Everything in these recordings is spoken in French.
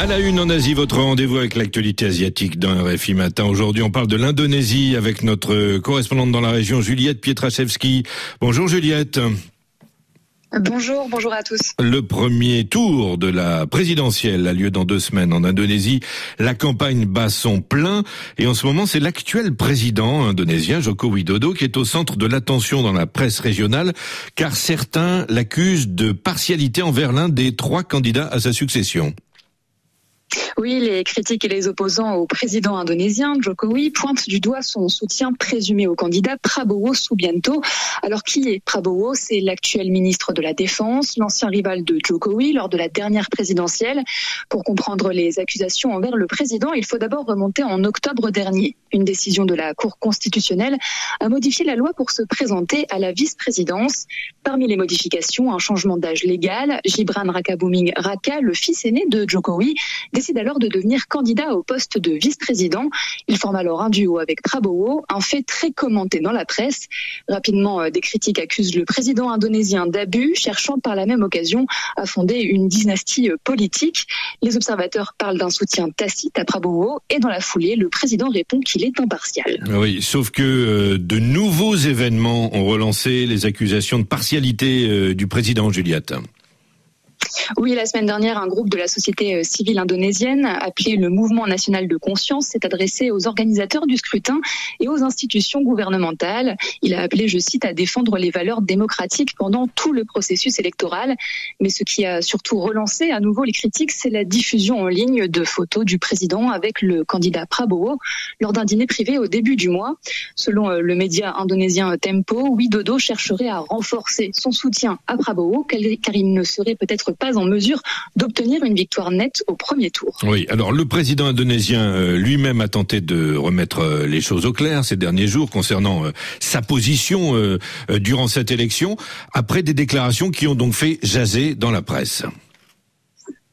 À la une en Asie, votre rendez-vous avec l'actualité asiatique d'un RFI Matin. Aujourd'hui, on parle de l'Indonésie avec notre correspondante dans la région, Juliette Pietraszewski. Bonjour Juliette. Bonjour, bonjour à tous. Le premier tour de la présidentielle a lieu dans deux semaines en Indonésie. La campagne bat son plein et en ce moment c'est l'actuel président indonésien Joko Widodo qui est au centre de l'attention dans la presse régionale car certains l'accusent de partialité envers l'un des trois candidats à sa succession. Oui, les critiques et les opposants au président indonésien Jokowi pointent du doigt son soutien présumé au candidat Prabowo Subianto. Alors qui est Prabowo? C'est l'actuel ministre de la Défense, l'ancien rival de Jokowi lors de la dernière présidentielle. Pour comprendre les accusations envers le président, il faut d'abord remonter en octobre dernier. Une décision de la Cour constitutionnelle a modifié la loi pour se présenter à la vice-présidence. Parmi les modifications, un changement d'âge légal. Gibran Rakabuming Raka, le fils aîné de Jokowi, décide alors de devenir candidat au poste de vice-président. Il forme alors un duo avec Prabowo, un fait très commenté dans la presse. Rapidement, euh, des critiques accusent le président indonésien d'abus, cherchant par la même occasion à fonder une dynastie euh, politique. Les observateurs parlent d'un soutien tacite à Prabowo et dans la foulée, le président répond qu'il est impartial. Oui, sauf que euh, de nouveaux événements ont relancé les accusations de partialité du président Juliette. Oui, la semaine dernière, un groupe de la société euh, civile indonésienne, appelé le Mouvement national de conscience, s'est adressé aux organisateurs du scrutin et aux institutions gouvernementales. Il a appelé, je cite, à défendre les valeurs démocratiques pendant tout le processus électoral. Mais ce qui a surtout relancé à nouveau les critiques, c'est la diffusion en ligne de photos du président avec le candidat Prabowo lors d'un dîner privé au début du mois. Selon euh, le média indonésien Tempo, Widodo chercherait à renforcer son soutien à Prabowo car il ne serait peut-être pas en mesure d'obtenir une victoire nette au premier tour. Oui, alors le président indonésien euh, lui-même a tenté de remettre euh, les choses au clair ces derniers jours concernant euh, sa position durant cette élection, après des déclarations qui ont donc fait jaser dans la presse.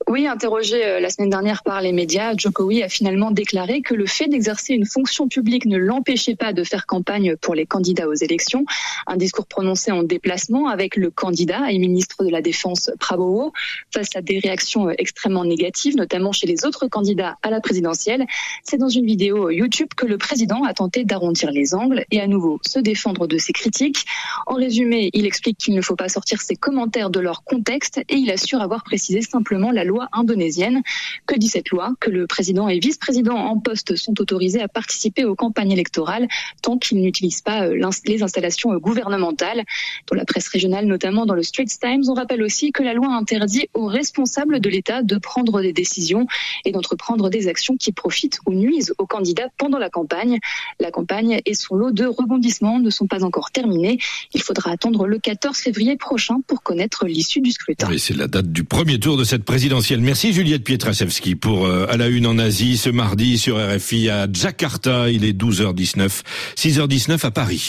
Oui, interrogé euh, la semaine dernière par les médias, Jokowi a finalement déclaré que le fait d'exercer une fonction publique ne l'empêchait pas de faire campagne pour les candidats aux élections. Un discours prononcé en déplacement avec le candidat et ministre de la Défense Prabowo face à des réactions euh, extrêmement négatives, notamment chez les autres candidats à la présidentielle. C'est dans une vidéo YouTube que le président a tenté d'arrondir les angles et à nouveau se défendre de ses critiques. En résumé, il explique qu'il ne faut pas sortir ses commentaires de leur contexte et il assure avoir précisé simplement la loi indonésienne. Que dit cette loi? Que le président et vice-président en poste sont autorisés à participer aux campagnes électorales tant qu'ils n'utilisent pas euh, les installations euh, gouvernementales. Dans la presse régionale, notamment dans le Straits Times, on rappelle aussi que la loi interdit aux responsables de l'État de prendre des décisions et d'entreprendre des actions qui profitent ou nuisent aux candidats pendant la campagne. La campagne et son lot de rebondissements ne sont pas encore terminés. Il faudra attendre le 14 février prochain pour connaître l'issue du scrutin. c'est la date du premier tour de cette présidentielle Merci Juliette Pietraszewski pour euh, à la une en Asie ce mardi sur RFI à Jakarta. Il est 12h19, 6h19 à Paris.